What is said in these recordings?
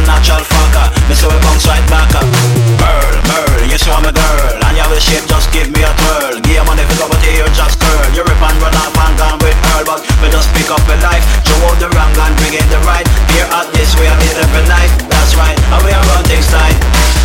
a natural fucker. Me so we bounce right back up. Girl, girl, you see I'm a girl. And your shape just give me a twirl. Give money for double tear, just curl. You rip and run off and gone with pearl, but we just pick up a life. Show out the wrong and bring in the right. Here at this we are need every night. That's right, and we are running things tight.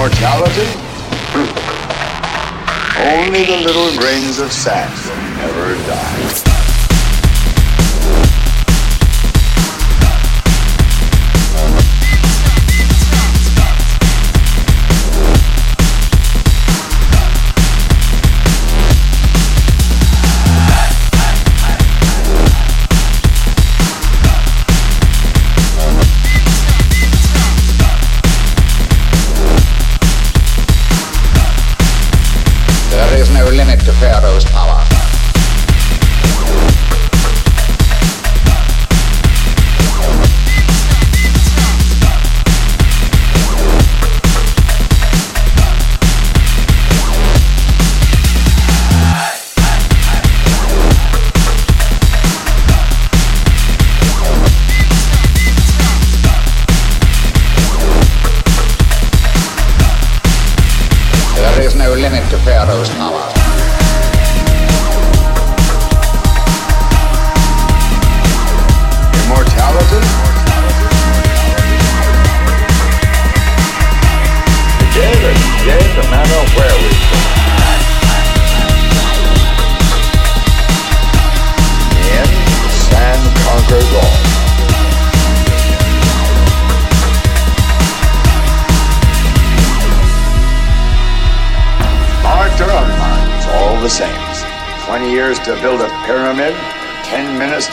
Immortality? Only the little grains of sand never die. pattern.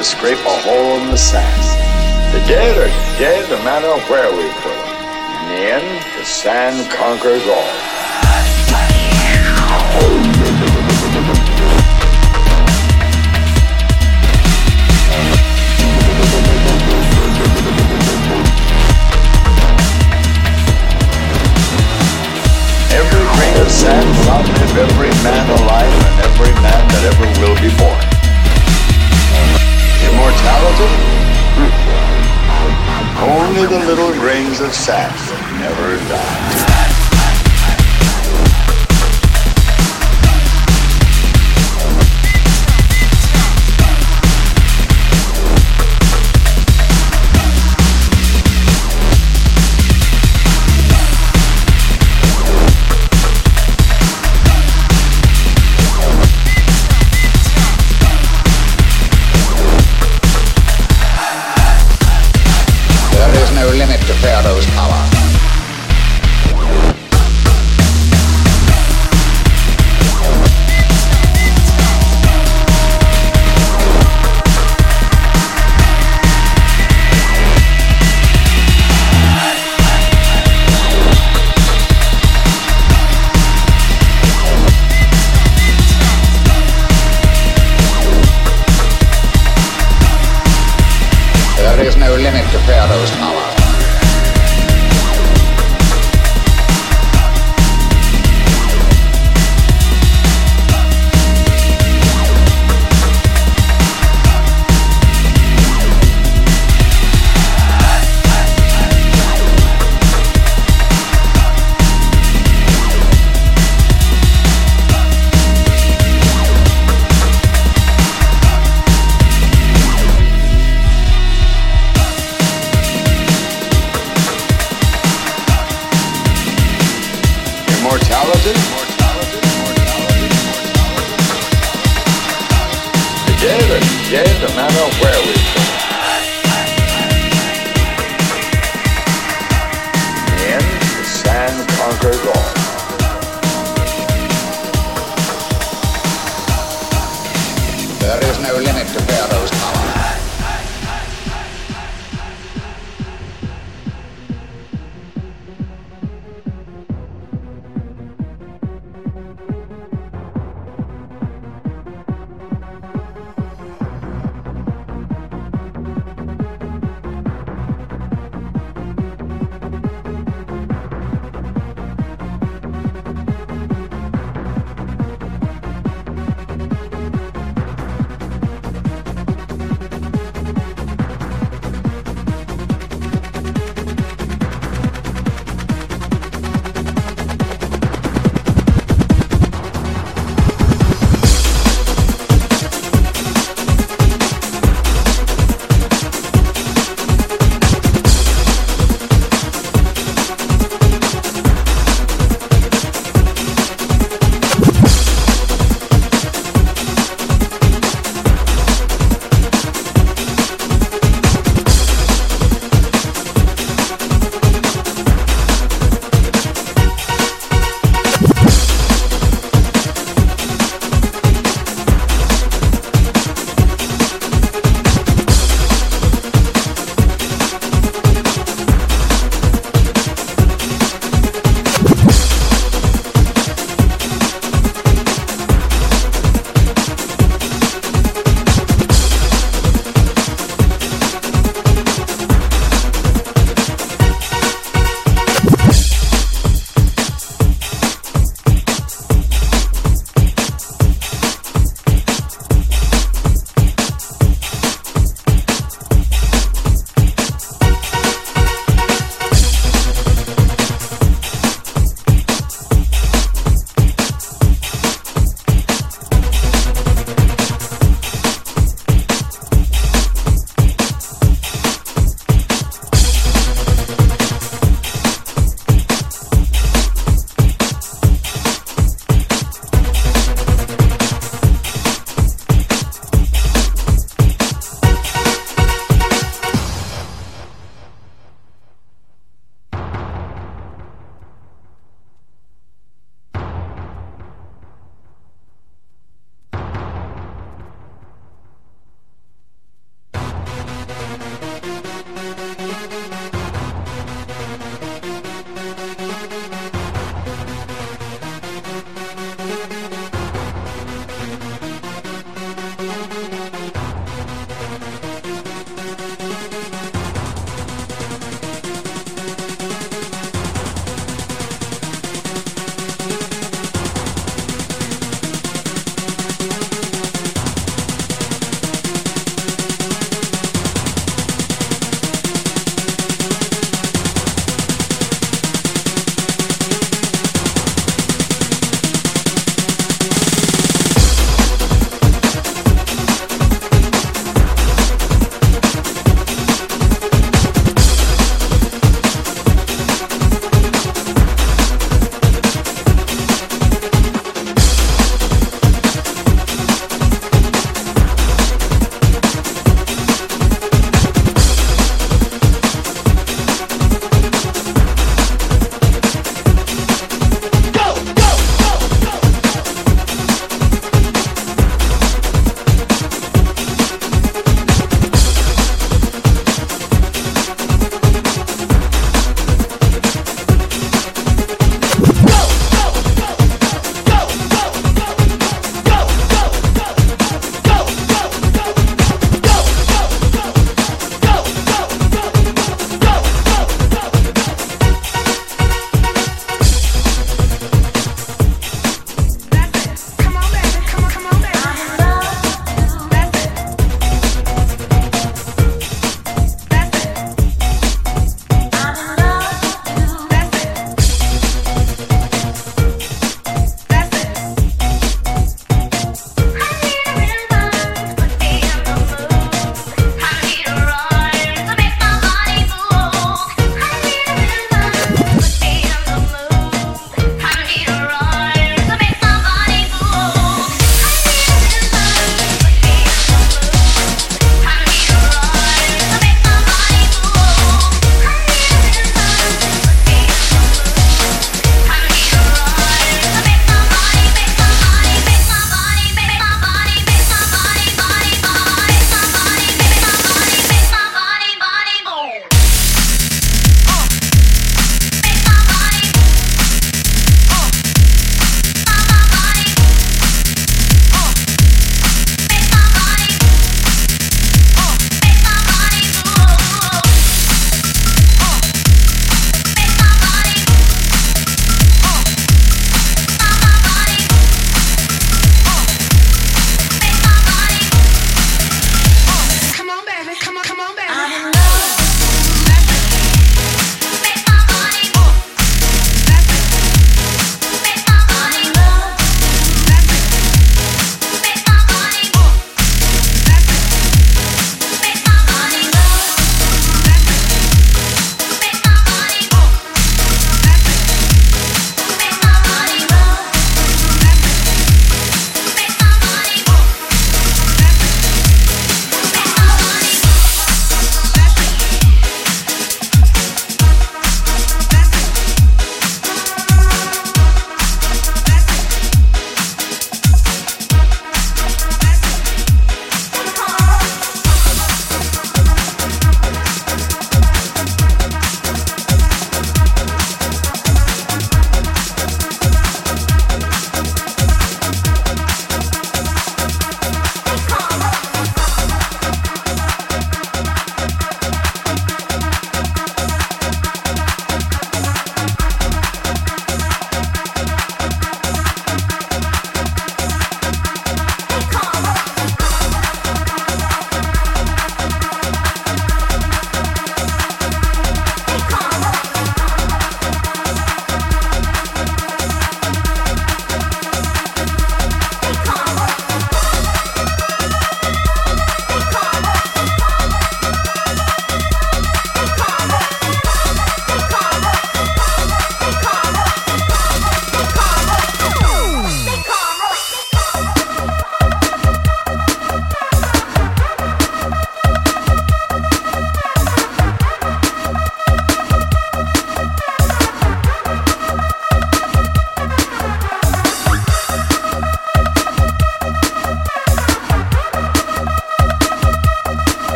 To scrape a hole in the sand. The dead are dead no matter where we put them. In the end, the sand conquers all. Every grain of sand will outlive every man alive and every man that ever will be born. Immortality? Hmm. Only the little grains of sand never die.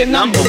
Vietnam.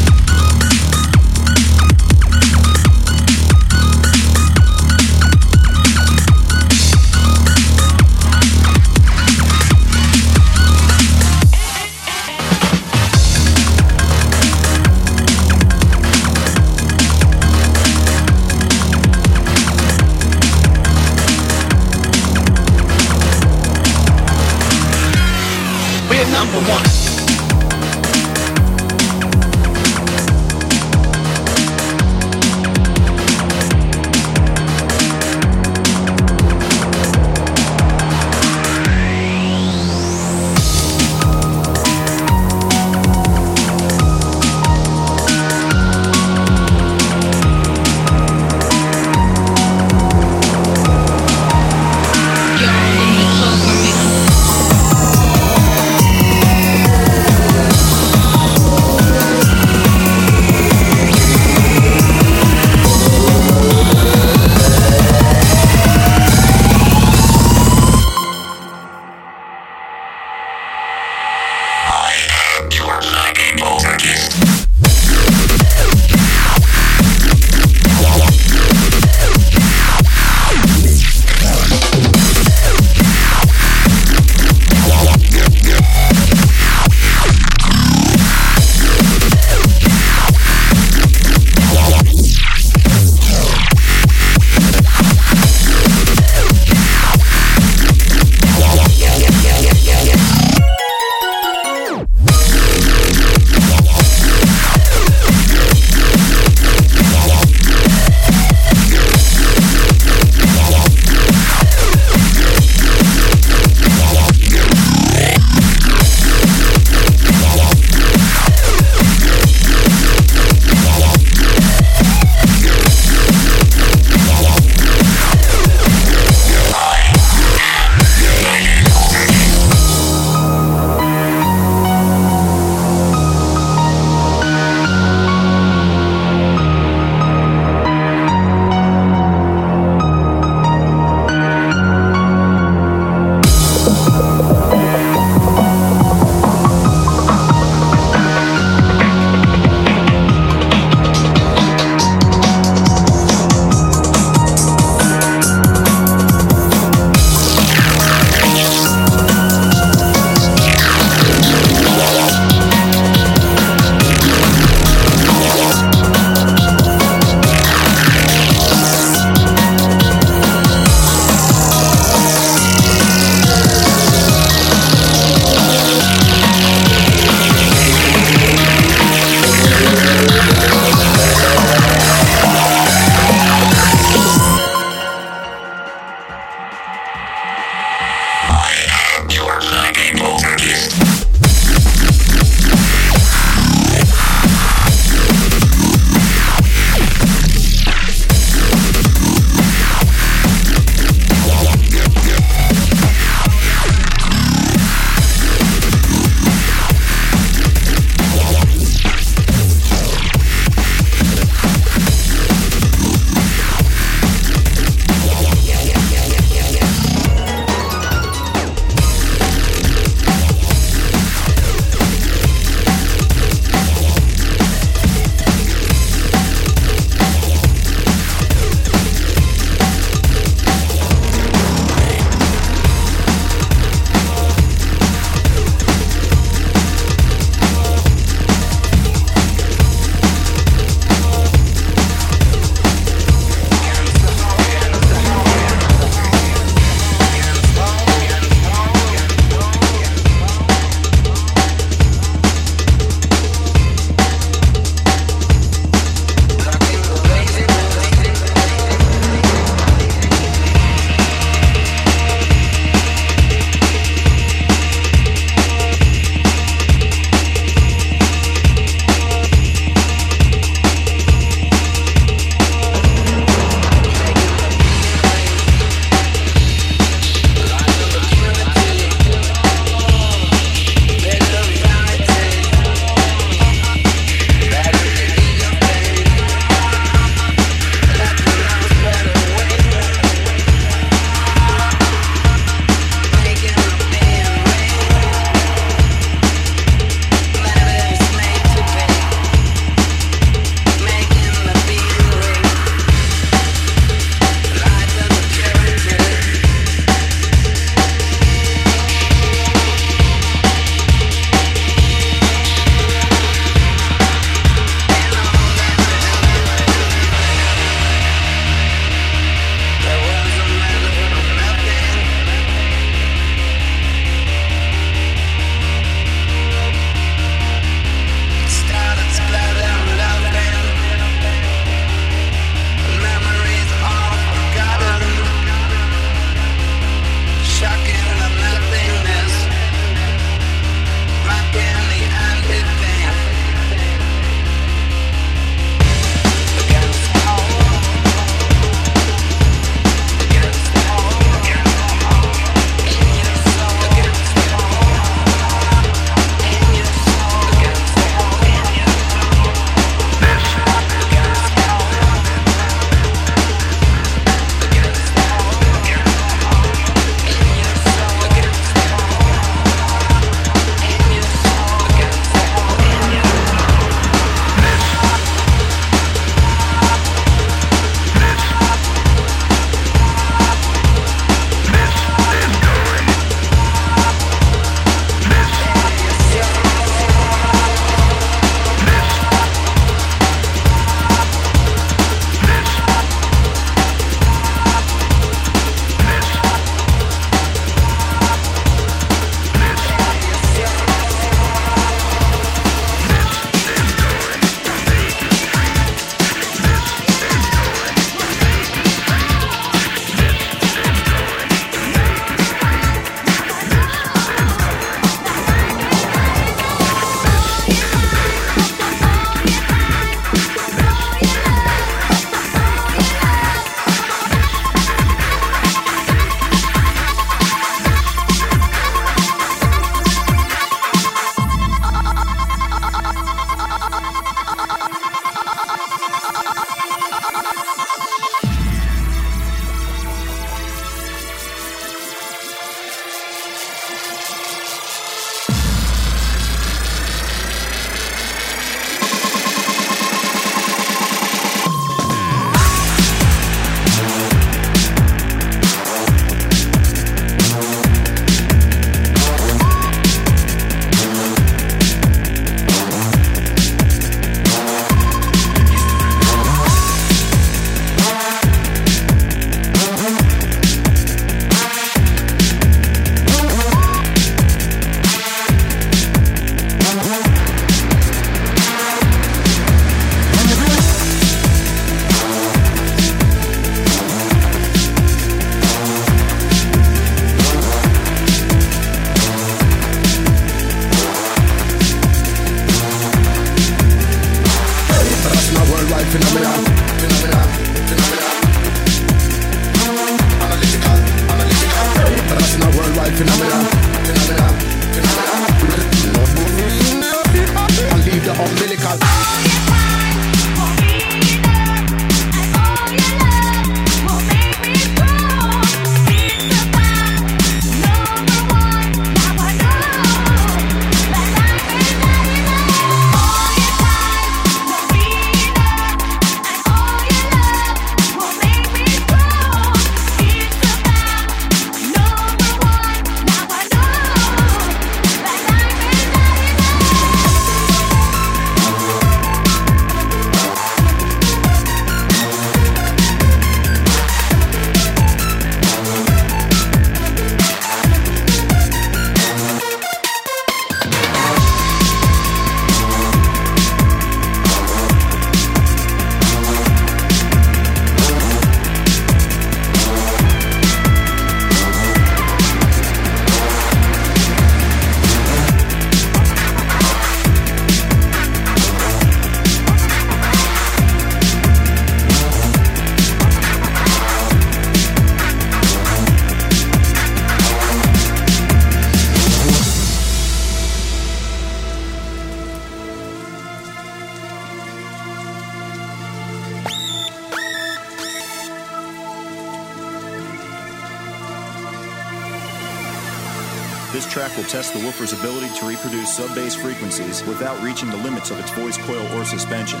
Sub-bass frequencies without reaching the limits of its voice coil or suspension.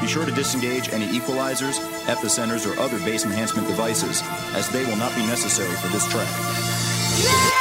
Be sure to disengage any equalizers, epicenters, or other bass enhancement devices, as they will not be necessary for this track. Hold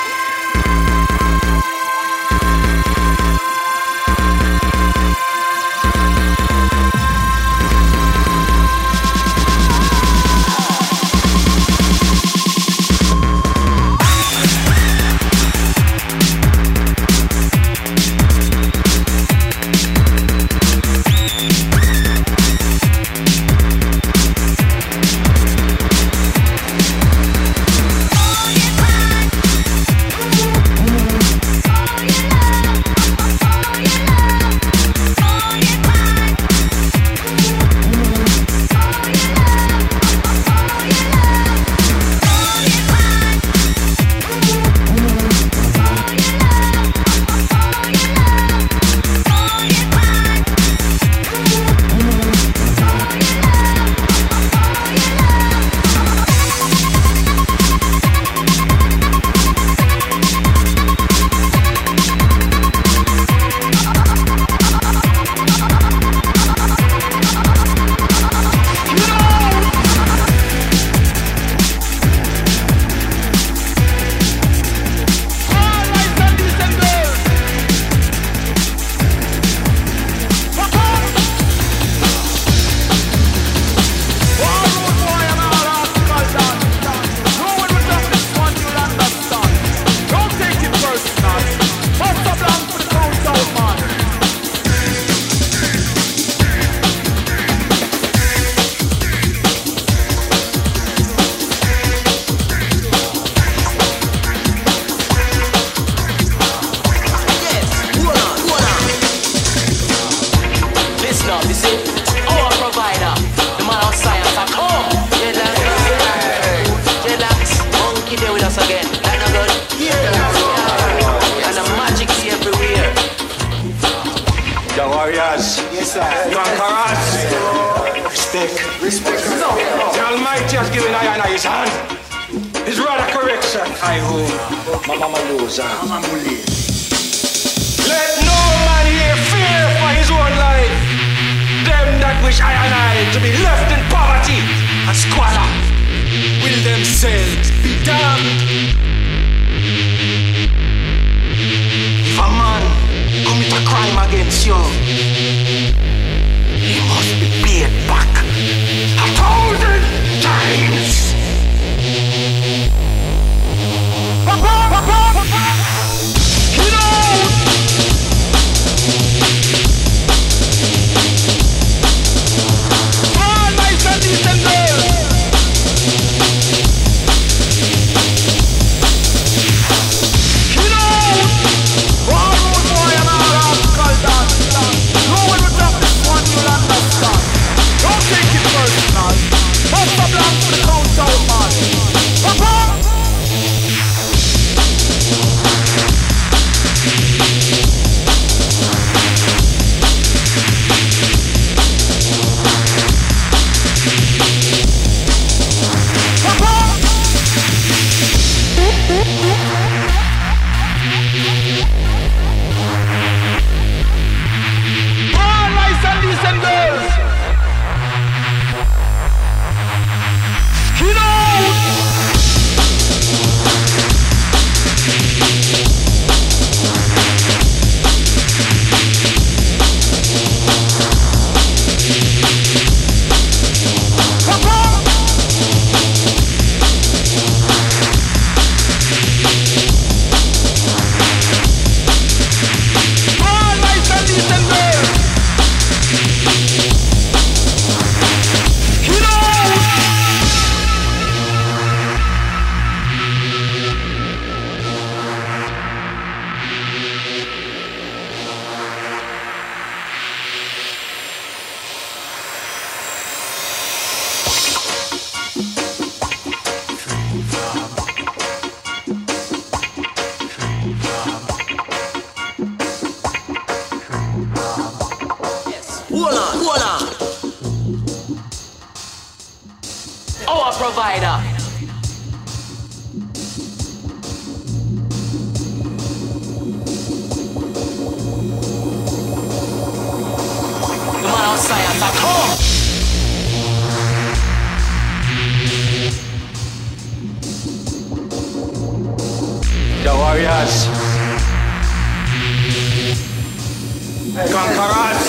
Conquerors.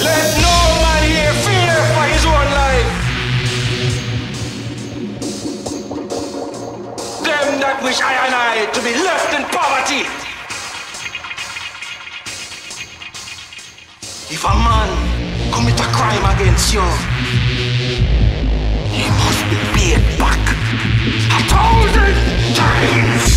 Let no man here fear for his own life. Them that wish I and I to be left in poverty. If a man commit a crime against you, he must be paid back a thousand times.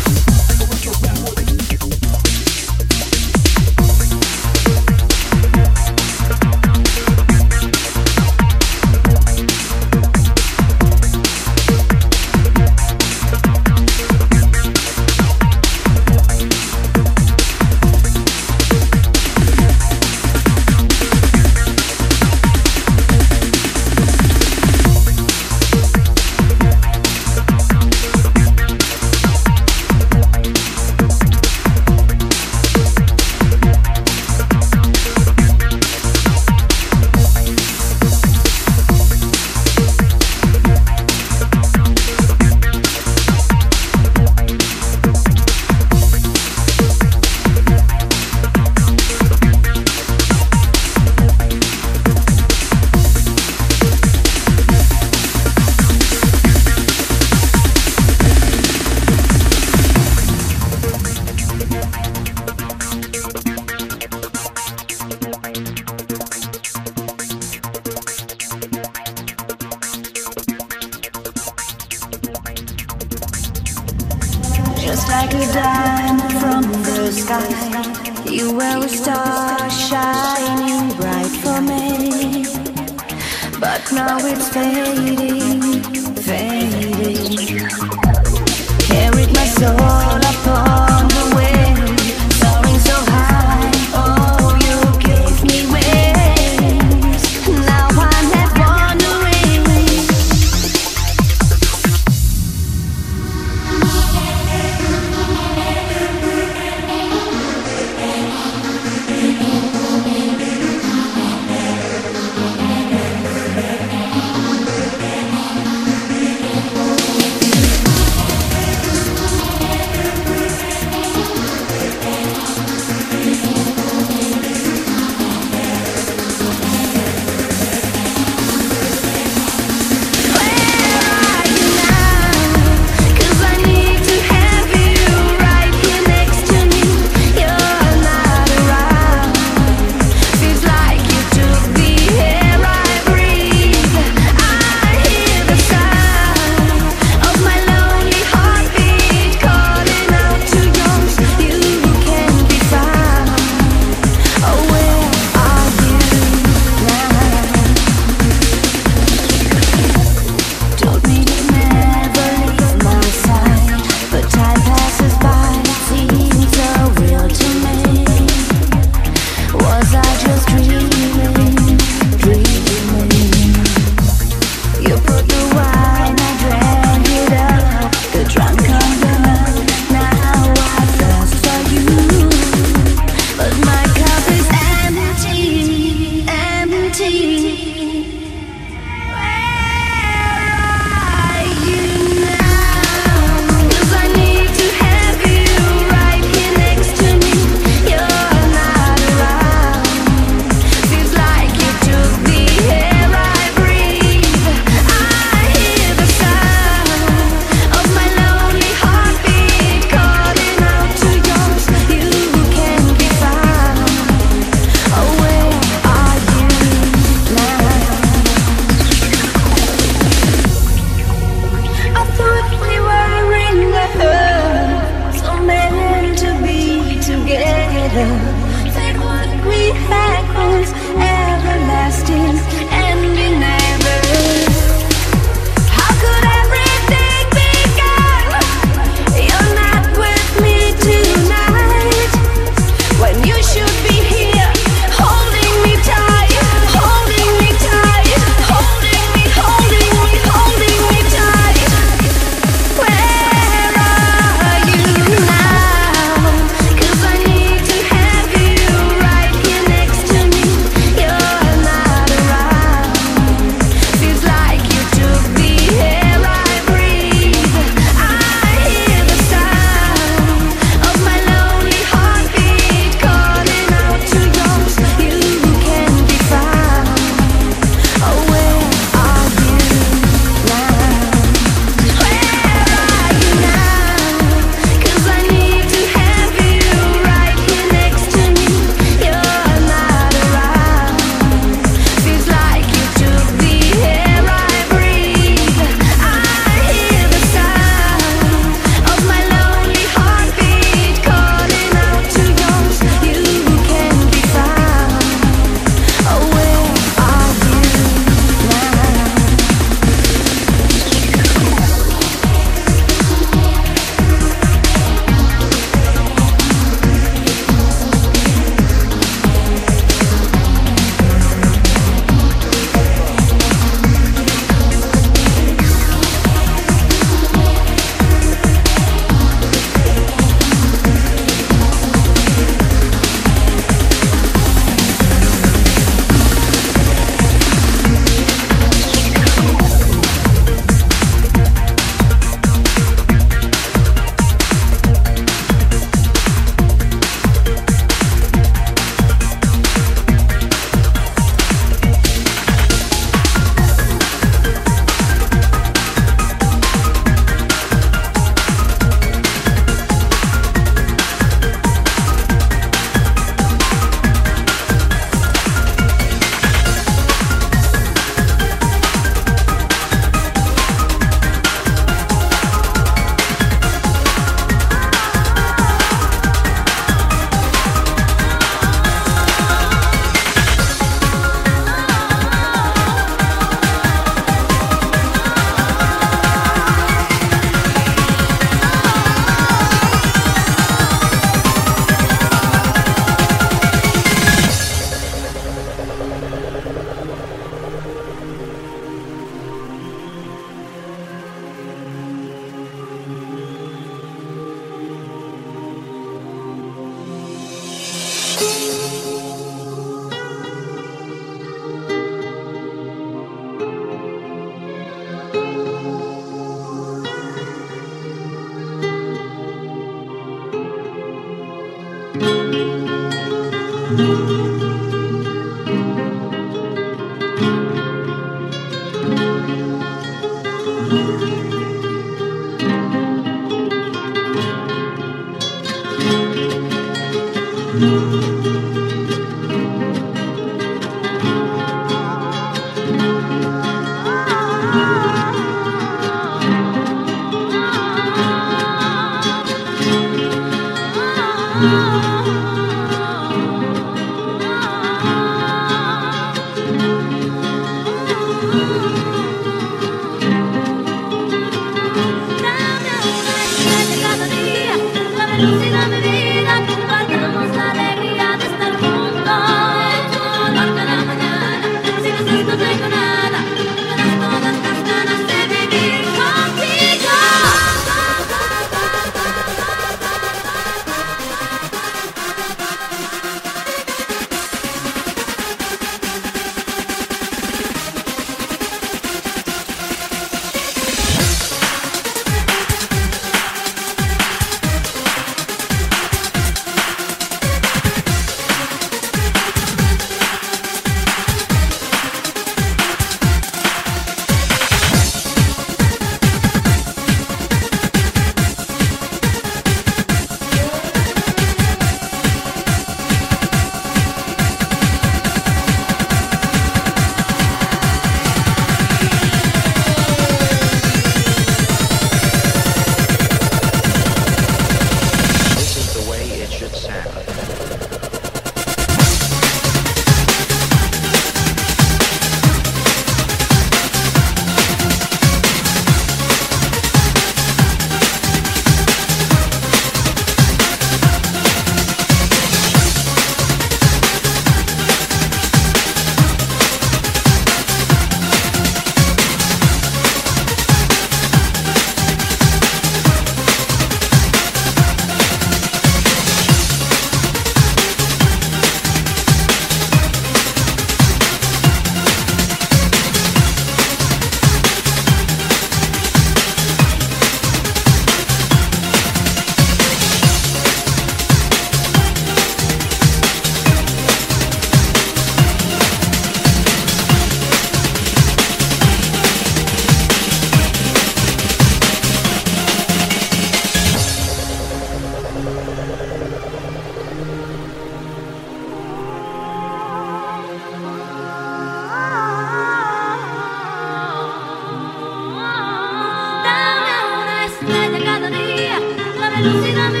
Anxiety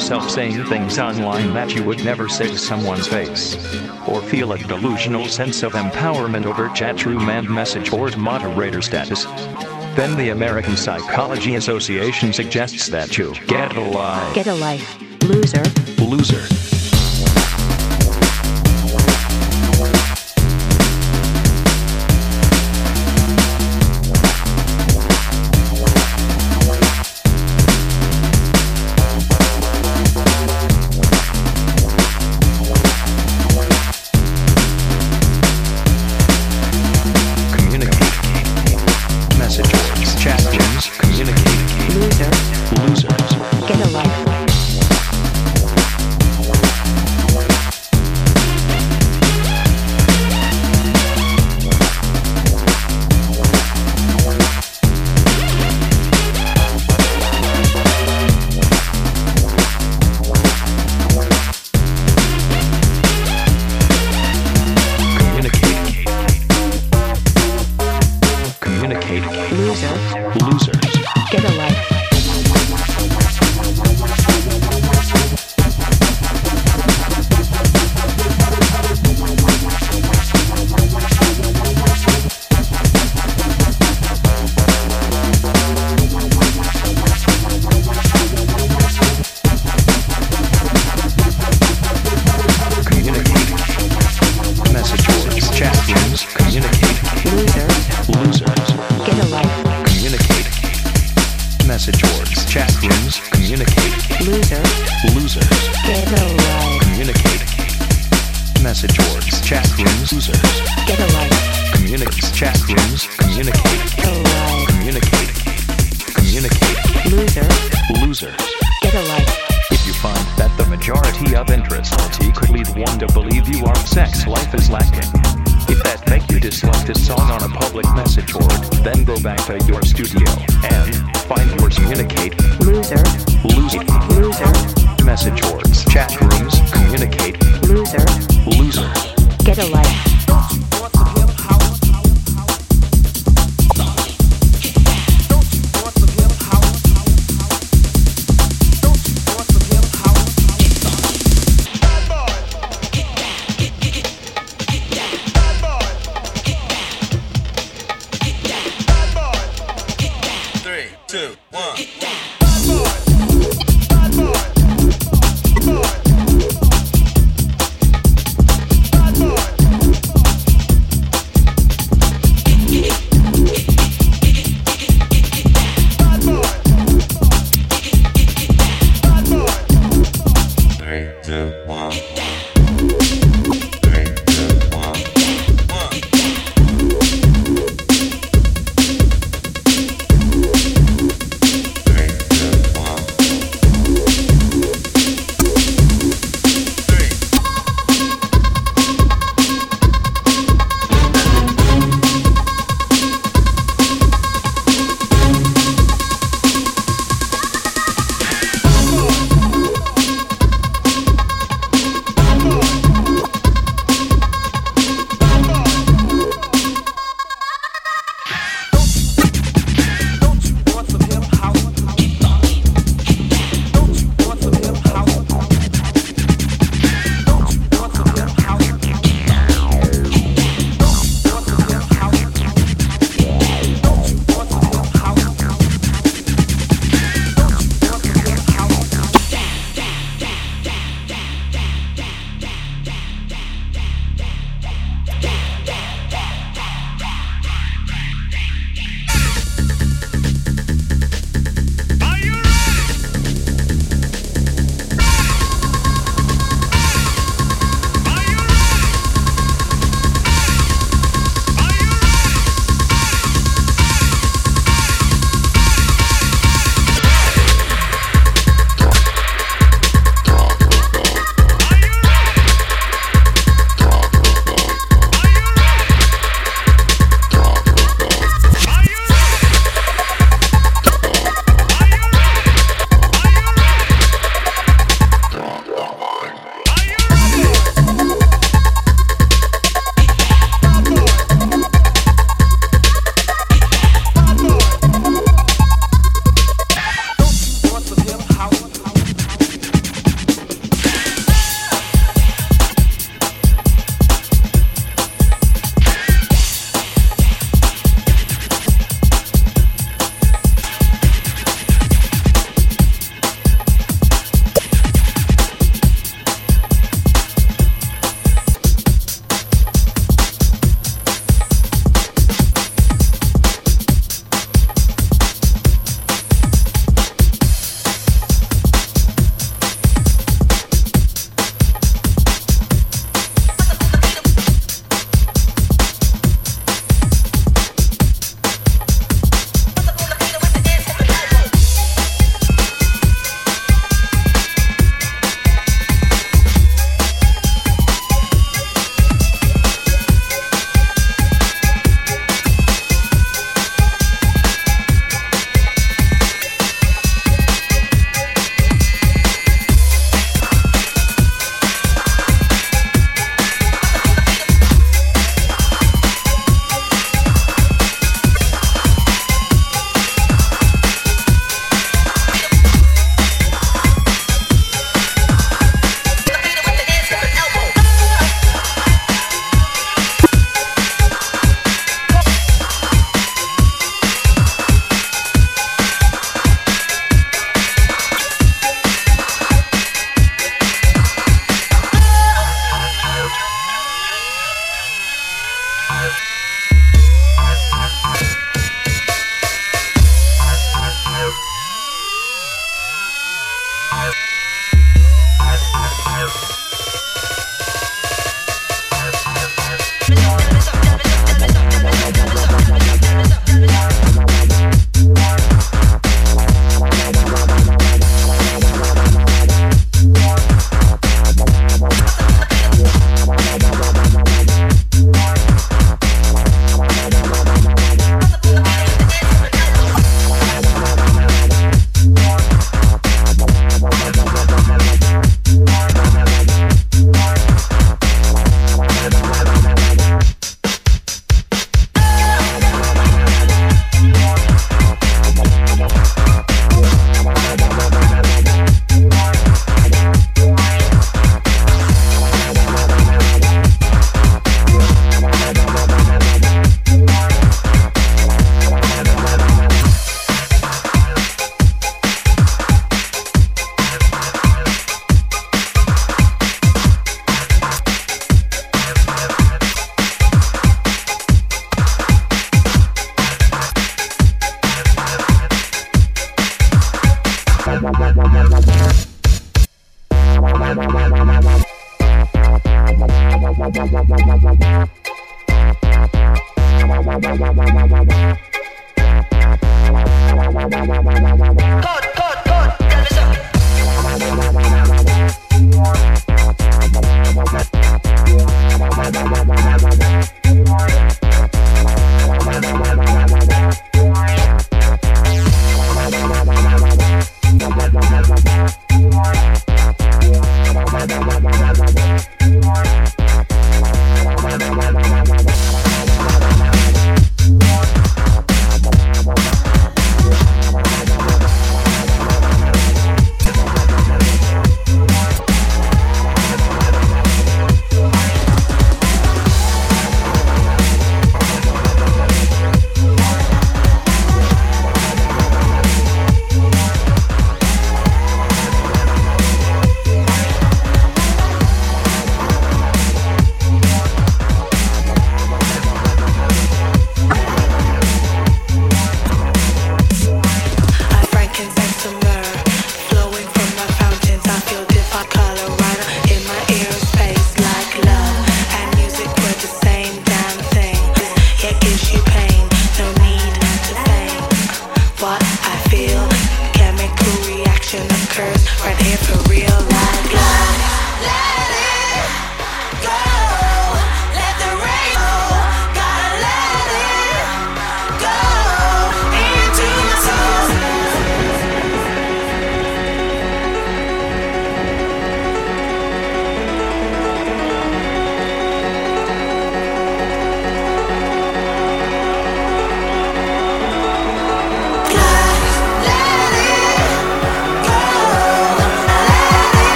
yourself saying things online that you would never say to someone's face, or feel a delusional sense of empowerment over chat room and message board moderator status, then the American Psychology Association suggests that you get a life. Get a life. Loser. Loser.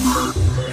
Yeah.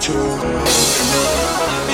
Too. And you.